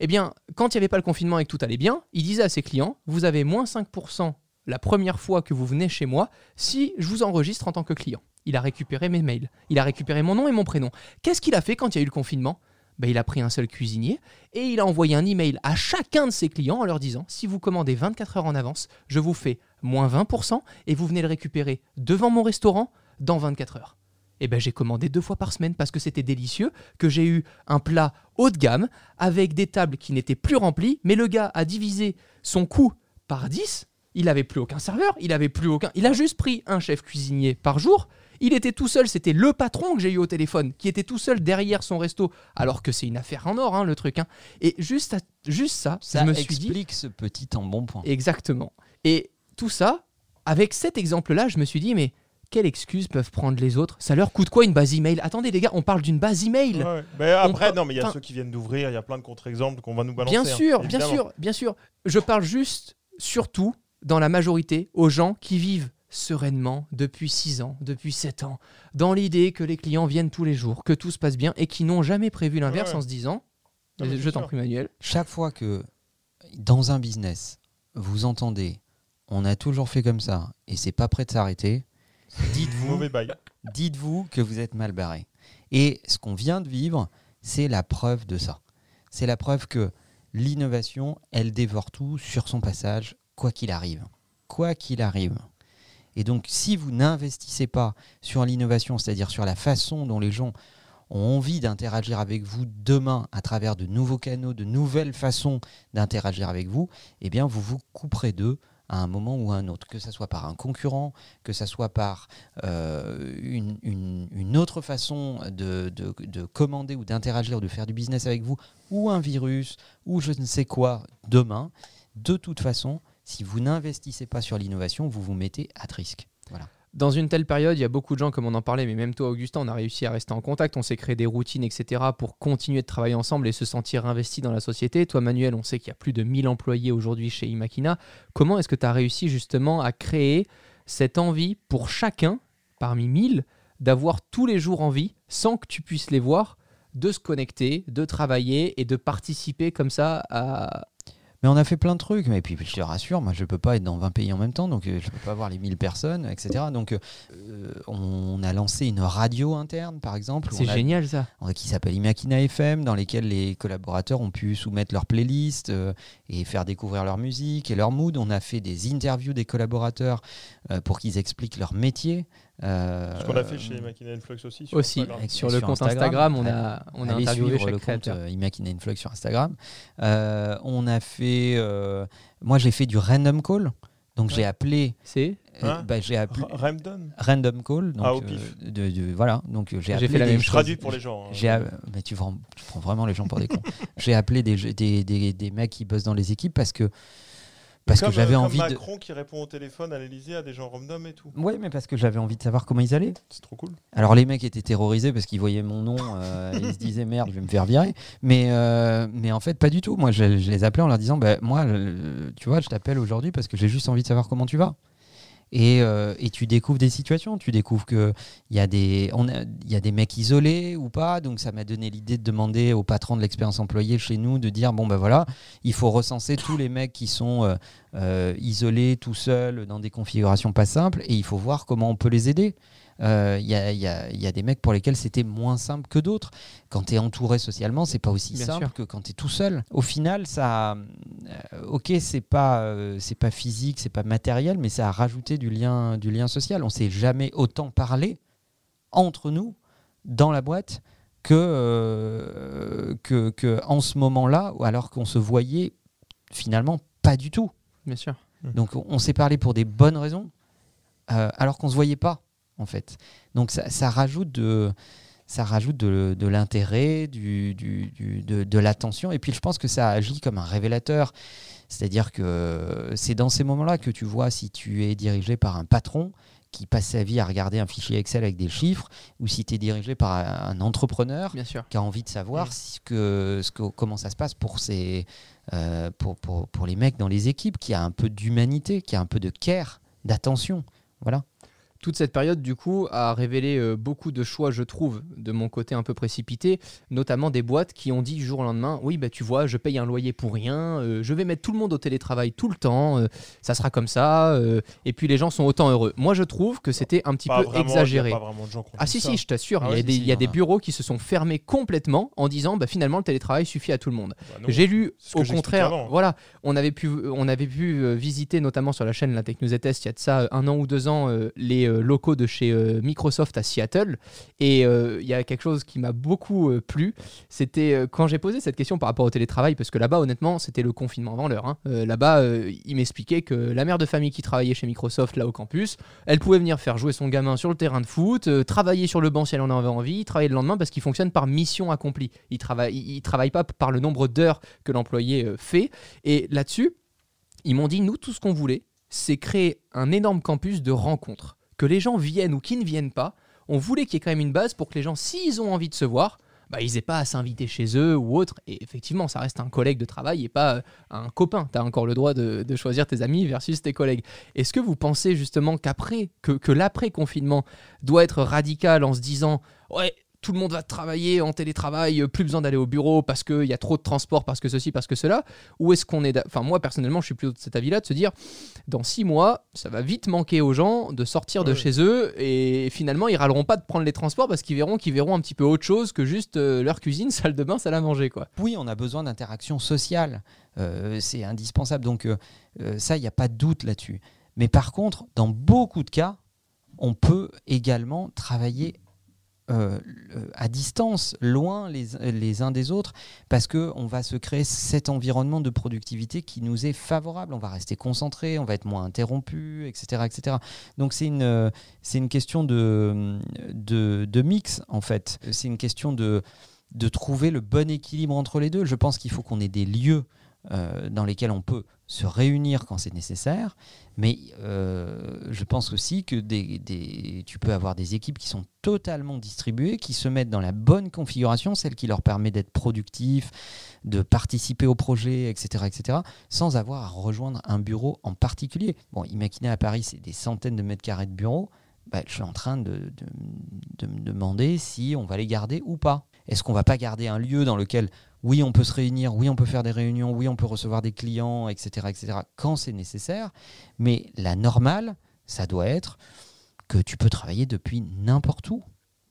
Eh bien, quand il n'y avait pas le confinement et que tout allait bien, il disait à ses clients vous avez moins 5% la première fois que vous venez chez moi si je vous enregistre en tant que client. Il a récupéré mes mails, il a récupéré mon nom et mon prénom. Qu'est-ce qu'il a fait quand il y a eu le confinement? Ben, Il a pris un seul cuisinier et il a envoyé un email à chacun de ses clients en leur disant si vous commandez 24 heures en avance, je vous fais moins 20% et vous venez le récupérer devant mon restaurant dans 24 heures. Et ben j'ai commandé deux fois par semaine parce que c'était délicieux, que j'ai eu un plat haut de gamme avec des tables qui n'étaient plus remplies, mais le gars a divisé son coût par 10, il n'avait plus aucun serveur, il avait plus aucun, il a juste pris un chef cuisinier par jour, il était tout seul, c'était le patron que j'ai eu au téléphone, qui était tout seul derrière son resto, alors que c'est une affaire en or, hein, le truc. hein. Et juste, à- juste ça, Ça je me suis dit, explique ce petit embonpoint. Exactement. Et tout ça, avec cet exemple-là, je me suis dit, mais quelle excuse peuvent prendre les autres? Ça leur coûte quoi une base email? Attendez les gars, on parle d'une base email. Ouais, Mais après, non, mais il y a enfin- ceux qui viennent d'ouvrir, il y a plein de contre-exemples qu'on va nous balancer. Bien hein, sûr, bien sûr, bien sûr. Je parle juste, surtout, dans la majorité, aux gens qui vivent sereinement depuis 6 ans, depuis 7 ans, dans l'idée que les clients viennent tous les jours, que tout se passe bien et qui n'ont jamais prévu l'inverse Ouais. en se disant, Non, mais je t'en prie Manuel, Chaque fois que dans un business, vous entendez on a toujours fait comme ça et c'est pas prêt de s'arrêter, dites-vous Mauvais bail. dites-vous que vous êtes mal barré. Et ce qu'on vient de vivre, c'est la preuve de ça. C'est la preuve que l'innovation, elle dévore tout sur son passage, quoi qu'il arrive. Quoi qu'il arrive. Et donc, si vous n'investissez pas sur l'innovation, c'est-à-dire sur la façon dont les gens ont envie d'interagir avec vous demain à travers de nouveaux canaux, de nouvelles façons d'interagir avec vous, eh bien, vous vous couperez d'eux à un moment ou à un autre, que ce soit par un concurrent, que ce soit par euh, une, une- autre façon de- de commander ou d'interagir ou de faire du business avec vous, ou un virus, ou je ne sais quoi demain, de toute façon, si vous n'investissez pas sur l'innovation, vous vous mettez à risque. Voilà. Dans une telle période, il y a beaucoup de gens, comme on en parlait, mais même toi, Augustin, on a réussi à rester en contact, on s'est créé des routines, etc., pour continuer de travailler ensemble et se sentir investi dans la société. Toi, Manuel, on sait qu'il y a plus de 1000 employés aujourd'hui chez Imakina. Comment est-ce que tu as réussi justement à créer cette envie pour chacun, parmi 1000, d'avoir tous les jours envie, sans que tu puisses les voir, de se connecter, de travailler et de participer comme ça à... Mais on a fait plein de trucs, mais puis je te rassure, moi je peux pas être dans 20 pays en même temps, donc euh, je peux pas voir les 1000 personnes, etc. Donc euh, on a lancé une radio interne, par exemple, C'est génial ça. qui s'appelle Imakina FM, dans lesquelles les collaborateurs ont pu soumettre leur playlist euh, et faire découvrir leur musique et leur mood. On a fait des interviews des collaborateurs euh, pour qu'ils expliquent leur métier. Euh, Ce qu'on a fait chez Machine Flux aussi. Sur Aussi, Instagram. sur, Sur le compte Instagram. Instagram, on a, on a interviewé chaque le compte créateur. euh, Imakina Influx sur Instagram. Euh, on a fait, euh, moi j'ai fait du random call, donc j'ai appelé C'est Euh, Hein bah, j'ai appelé Ra- Ramdon random call. Donc, Ah, au pif. euh, de- de- voilà, donc j'ai appelé fait la même Je chose. traduis pour les gens. hein. J'ai, a- mais tu, vends- tu prends vraiment les gens pour des cons. J'ai appelé des, des, des, des mecs qui bossent dans les équipes parce que parce Comme, que j'avais euh, envie de. Macron qui répond au téléphone à l'Elysée à des gens random et tout. Ouais, mais parce que j'avais envie de savoir comment ils allaient. C'est trop cool. Alors les mecs étaient terrorisés parce qu'ils voyaient mon nom, euh, et ils se disaient merde, je vais me faire virer. Mais, euh, mais en fait, pas du tout. Moi, je, je les appelais en leur disant, bah, moi, je- tu vois, je t'appelle aujourd'hui parce que j'ai juste envie de savoir comment tu vas. Et, euh, et tu découvres des situations, tu découvres qu'il y, a des- y a des mecs isolés ou pas. Donc ça m'a donné l'idée de demander au patron de l'expérience employée chez nous de dire, bon ben voilà, il faut recenser tous les mecs qui sont euh, euh, isolés, tout seuls, dans des configurations pas simples, et il faut voir comment on peut les aider. Euh, Il y, a, il y a- il y a des mecs pour lesquels c'était moins simple que d'autres. Quand tu es entouré socialement, c'est pas aussi Bien simple sûr. que quand tu es tout seul. Au final, ça, euh, ok, c'est pas, euh, c'est pas physique, c'est pas matériel, mais ça a rajouté du lien, du lien social. On s'est jamais autant parlé entre nous dans la boîte que, euh, que, que en ce moment-là, alors qu'on se voyait finalement pas du tout. Bien sûr. Donc on on s'est parlé pour des bonnes raisons, euh, alors qu'on se voyait pas en fait. Donc ça, ça rajoute de ça rajoute de, de l'intérêt, du, du- du- de, de l'attention, et puis je pense que ça agit comme un révélateur. C'est-à-dire que c'est dans ces moments-là que tu vois si tu es dirigé par un patron qui passe sa vie à regarder un fichier Excel avec des chiffres, ou si tu es dirigé par un entrepreneur Bien sûr. qui a envie de savoir que, ce que, comment ça se passe pour, ces, euh, pour, pour, pour les mecs dans les équipes, qui a un peu d'humanité, qui a un peu de care, d'attention. Voilà. Toute cette période, du coup, a révélé euh, beaucoup de choix, je trouve, de mon côté un peu précipité, notamment des boîtes qui ont dit du jour au lendemain Oui, bah, tu vois, je paye un loyer pour rien, euh, je vais mettre tout le monde au télétravail tout le temps, euh, ça sera comme ça, euh, et puis les gens sont autant heureux. Moi, je trouve que c'était un petit Pas peu vraiment, exagéré. pas de gens Ah si ça. si, je t'assure, Ah il y a des, il y a bureaux qui se sont fermés complètement en disant bah, finalement le télétravail suffit à tout le monde. Bah. J'ai lu au contraire, avant. voilà, on avait pu, on avait pu visiter notamment sur la chaîne La Tech News et Test il y a de ça un an ou deux ans les locaux de chez euh, Microsoft à Seattle et euh, il y a quelque chose qui m'a beaucoup euh, plu, c'était euh, quand j'ai posé cette question par rapport au télétravail parce que là-bas honnêtement c'était le confinement avant l'heure. hein. Euh, là-bas euh, il m'expliquait que la mère de famille qui travaillait chez Microsoft là au campus, elle pouvait venir faire jouer son gamin sur le terrain de foot, euh, travailler sur le banc si elle en avait envie, travailler le lendemain parce qu'il fonctionne par mission accomplie. Il travaille, il, il travaille pas par le nombre d'heures que l'employé euh, fait. Et là-dessus, ils m'ont dit nous tout ce qu'on voulait, c'est créer un énorme campus de rencontres, que les gens viennent ou qui ne viennent pas. On voulait qu'il y ait quand même une base pour que les gens, s'ils ont envie de se voir, bah, ils n'aient pas à s'inviter chez eux ou autre. Et effectivement, ça reste un collègue de travail et pas euh, un copain. Tu as encore le droit de, choisir tes amis versus tes collègues. Est-ce que vous pensez justement qu'après, que, que l'après-confinement doit être radical en se disant Ouais, tout le monde va travailler en télétravail, euh, plus besoin d'aller au bureau parce qu'il y a trop de transport, parce que ceci, parce que cela Ou est-ce qu'on est. Enfin, moi, personnellement, je suis plutôt de cet avis-là de se dire dans six mois, ça va vite manquer aux gens de sortir de chez eux et finalement, ils râleront pas de prendre les transports parce qu'ils verront qu'ils verront un petit peu autre chose que juste euh, leur cuisine, salle de bain, salle à manger, quoi. Oui, on a besoin d'interaction sociale. Euh, c'est indispensable. Donc, euh, ça, il n'y a pas de doute là-dessus. Mais par contre, dans beaucoup de cas, on peut également travailler euh, à distance, loin les, les uns des autres, parce qu'on va se créer cet environnement de productivité qui nous est favorable. On va rester concentré, on va être moins interrompu, etc. etc. Donc c'est une, euh, c'est une question de, de, de mix, en fait. C'est une question de, de trouver le bon équilibre entre les deux. Je pense qu'il faut qu'on ait des lieux euh, dans lesquels on peut se réunir quand c'est nécessaire, mais euh, je pense aussi que tu peux avoir des équipes qui sont totalement distribuées, qui se mettent dans la bonne configuration, celle qui leur permet d'être productifs, de participer au projet, etc., etc., sans avoir à rejoindre un bureau en particulier. Bon, imaginez à Paris, c'est des centaines de mètres carrés de bureaux. Bah, je suis en train de me demander si on va les garder ou pas. Est-ce qu'on va pas garder un lieu dans lequel, oui, on peut se réunir, oui, on peut faire des réunions, oui, on peut recevoir des clients, etc., etc., quand c'est nécessaire, mais la normale, ça doit être que tu peux travailler depuis n'importe où.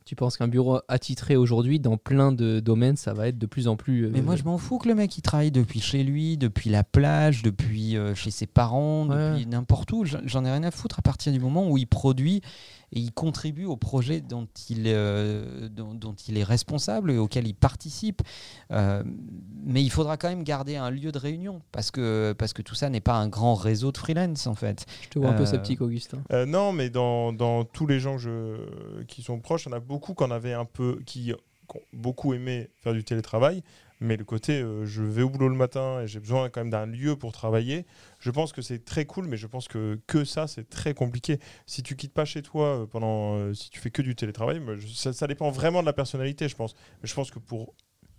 Tu penses qu'un bureau attitré aujourd'hui, dans plein de domaines, ça va être de plus en plus. euh, Mais moi, je m'en fous que le mec il travaille depuis chez lui, depuis la plage, depuis euh, chez ses parents, Ouais. depuis n'importe où. J'en j'en ai rien à foutre à partir du moment où il produit et il contribue au projet dont il, euh, dont, dont il est responsable et auquel il participe. Euh, mais il faudra quand même garder un lieu de réunion parce que, parce que tout ça n'est pas un grand réseau de freelance en fait. Je te vois un peu Euh, sceptique, Augustin. Euh, non, mais dans, dans tous les gens que je- qui sont proches, il y en a beaucoup qui en avaient un peu, qui, qui ont beaucoup aimé faire du télétravail. Mais le côté, euh, je vais au boulot le matin et j'ai besoin quand même d'un lieu pour travailler. Je pense que c'est très cool, mais je pense que que ça, c'est très compliqué. Si tu quittes pas chez toi euh, pendant, euh, si tu fais que du télétravail, ça, ça dépend vraiment de la personnalité, je pense. Mais je pense que pour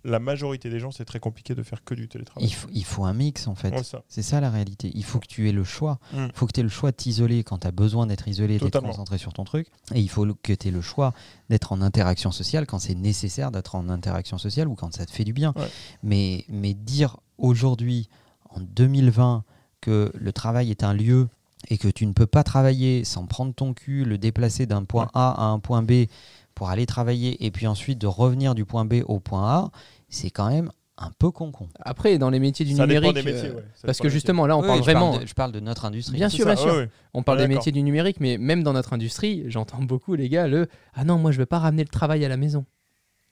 la majorité des gens, c'est très compliqué de faire que du télétravail. Il faut, il faut un mix en fait. Ouais. C'est ça la réalité. Il faut que tu aies le choix. Mm. Il faut que tu aies le choix de t'isoler quand tu as besoin d'être isolé, d'être concentré sur ton truc. Et il faut que tu aies le choix d'être en interaction sociale quand c'est nécessaire d'être en interaction sociale ou quand ça te fait du bien. Ouais. Mais, mais dire aujourd'hui, en 2020, que le travail est un lieu et que tu ne peux pas travailler sans prendre ton cul, le déplacer d'un point Ouais. A à un point B pour aller travailler et puis ensuite de revenir du point B au point A, c'est quand même un peu con-con. Après, dans les métiers du Ça numérique. des métiers, euh, ouais. Parce que justement, là, on Oui, parle je vraiment. Parle de- je parle de notre industrie. Bien sûr, bien sûr. ouais. On parle des métiers du numérique, mais même dans notre industrie, j'entends beaucoup les gars le Ah non, moi je veux pas ramener le travail à la maison.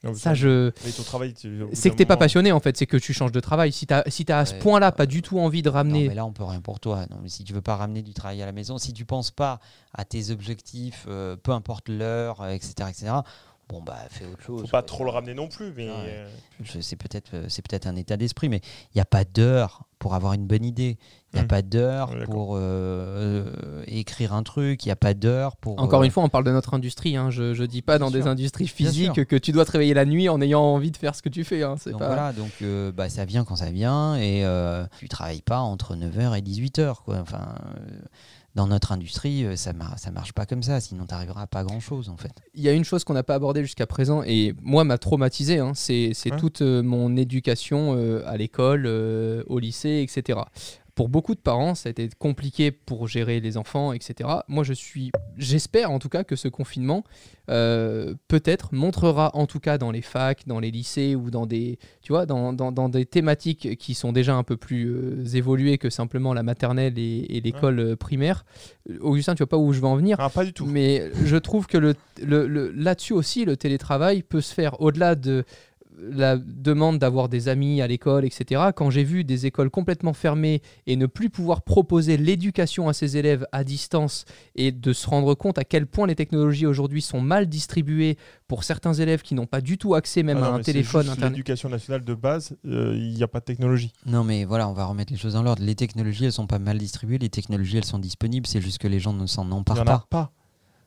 Non, Ça, je. Mais ton travail, tu- au bout C'est que t'es pas moment- passionné en fait, c'est que tu changes de travail. Si t'as si as à ce Ouais. point-là pas du tout envie de Non, ramener. mais là, on peut rien pour toi. Non, mais si tu veux pas ramener du travail à la maison, si tu penses pas à tes objectifs, euh, peu importe l'heure, euh, etc., etc., bon, bah, fais autre chose. Faut pas quoi. trop le ramener non plus, mais Ouais. euh, C'est peut-être euh, c'est peut-être un état d'esprit, mais il n'y a pas d'heure pour avoir une bonne idée. Il n'y a Mm. pas d'heure Ouais, pour euh, euh, écrire un truc. Il n'y a pas d'heure pour. Encore euh, une fois, on parle de notre industrie. Hein. Je, je dis pas dans des industries physiques que tu dois te réveiller la nuit en ayant envie de faire ce que tu fais. Hein. C'est Donc pas... voilà, donc euh, bah, ça vient quand ça vient et euh, tu travailles pas entre 9h et 18h. Quoi. Enfin, euh, dans notre industrie, euh, ça, mar- ça marche pas comme ça, sinon tu n'arriveras à pas grand chose en fait. Il y a une chose qu'on n'a pas abordée jusqu'à présent et moi m'a traumatisé. hein. C'est c'est Ouais. toute euh, mon éducation euh, à l'école, euh, au lycée, etc. Pour beaucoup de parents, ça a été compliqué pour gérer les enfants, etc. Moi, je suis, j'espère en tout cas que ce confinement, euh, peut-être montrera en tout cas dans les facs, dans les lycées ou dans des, tu vois, dans, dans- dans des thématiques qui sont déjà un peu plus euh, évoluées que simplement la maternelle et, et l'école euh, primaire. Augustin, tu vois pas où je veux en venir. ah, pas du tout. Mais je trouve que le, le- le- là-dessus aussi, le télétravail peut se faire au-delà de la demande d'avoir des amis à l'école, etc. Quand j'ai vu des écoles complètement fermées et ne plus pouvoir proposer l'éducation à ses élèves à distance et de se rendre compte à quel point les technologies aujourd'hui sont mal distribuées pour certains élèves qui n'ont pas du tout accès même Ah non, à un téléphone. L'éducation nationale de base, euh, il n'y a pas de technologie. Non mais voilà, on va remettre les choses dans l'ordre. Les technologies, elles sont pas mal distribuées, les technologies, elles sont disponibles, c'est juste que les gens ne s'en emparent en pas. pas.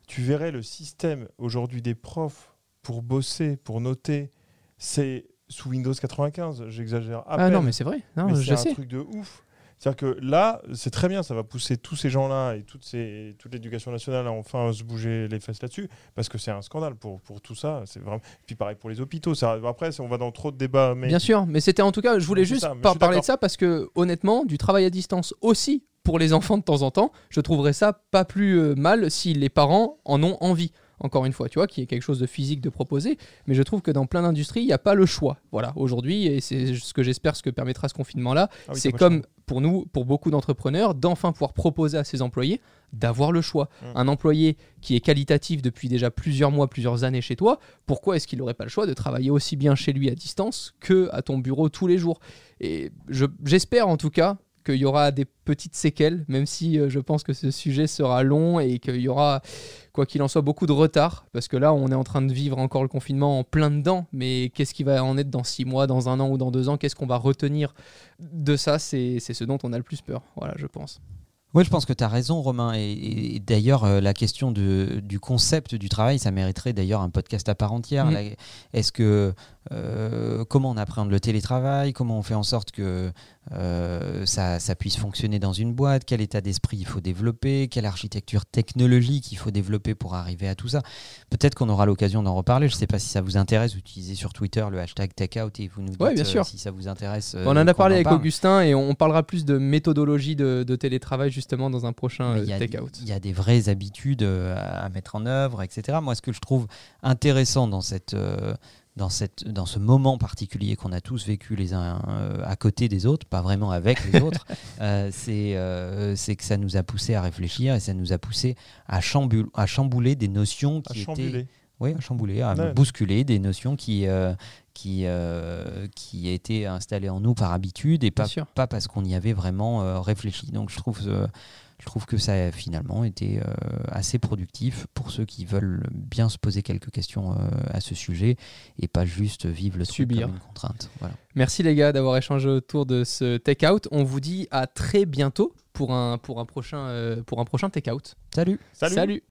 Tu verrais le système aujourd'hui des profs pour bosser, pour noter, c'est sous Windows 95. J'exagère. Ah peine. non, mais c'est vrai, non, Mais je c'est un sais. truc de ouf. C'est-à-dire que là, c'est très bien, ça va pousser tous ces gens-là et toutes ces, toute l'éducation nationale à enfin se bouger les fesses là-dessus, parce que c'est un scandale pour, pour tout ça. C'est vraiment. Puis pareil pour les hôpitaux. Ça, après, on va dans trop de débats, mais Bien sûr, mais c'était en tout cas, je voulais juste ça, par- parler de ça parce que honnêtement, du travail à distance aussi pour les enfants de temps en temps, je trouverais ça pas plus euh, mal si les parents en ont envie. Encore une fois, tu vois, qu'il y ait quelque chose de physique de proposer, mais je trouve que dans plein d'industries, il n'y a pas le choix. Voilà, aujourd'hui, et c'est ce que j'espère, ce que permettra ce confinement-là, Ah oui, c'est comme pour nous, pour beaucoup d'entrepreneurs, d'enfin pouvoir proposer à ses employés d'avoir le choix. Mm. Un employé qui est qualitatif depuis déjà plusieurs mois, plusieurs années chez toi, pourquoi est-ce qu'il n'aurait pas le choix de travailler aussi bien chez lui à distance que à ton bureau tous les jours? Et je- j'espère en tout cas qu'il y aura des petites séquelles, même si euh, je pense que ce sujet sera long et qu'il y aura, quoi qu'il en soit, beaucoup de retard, parce que là, on est en train de vivre encore le confinement en plein dedans, mais qu'est-ce qui va en être dans six mois, dans un an ou dans deux ans? Qu'est-ce qu'on va retenir de ça? C'est c'est ce dont on a le plus peur, voilà, je pense. Oui, je pense que tu as raison, Romain. Et, et d'ailleurs, euh, la question de, du concept du travail, ça mériterait d'ailleurs un podcast à part entière. Là, Est-ce que euh, comment on appréhende le télétravail? Comment on fait en sorte que euh, ça, ça, puisse fonctionner dans une boîte, quel état d'esprit il faut développer, quelle architecture technologique il faut développer pour arriver à tout ça? Peut-être qu'on aura l'occasion d'en reparler. Je ne sais pas si ça vous intéresse. Vous utilisez sur Twitter le hashtag TechOut et vous nous dites bien sûr. si ça vous intéresse. on en a parlé avec Augustin et on parlera plus de méthodologie de, télétravail justement dans un prochain TechOut. Il y a des vraies habitudes à mettre en œuvre, etc. Moi, ce que je trouve intéressant dans cette dans, cette, dans ce moment particulier qu'on a tous vécu les uns euh, à côté des autres, pas vraiment avec les autres, euh, euh, c'est que ça nous a poussé à réfléchir et ça nous a poussé à, chamboul à chambouler des notions qui étaient... Oui, à chambouler, à bousculer des notions qui, qui, qui étaient installées en nous par habitude et pas, pas parce qu'on y avait vraiment réfléchi. Donc je trouve je trouve que ça a finalement été euh, assez productif pour ceux qui veulent bien se poser quelques questions euh, à ce sujet et pas juste vivre le Subir. comme une contrainte. Merci les gars d'avoir échangé autour de ce Take Out. On vous dit à très bientôt pour un, pour un prochain, euh, pour un prochain Take Out. Salut. Salut. Salut.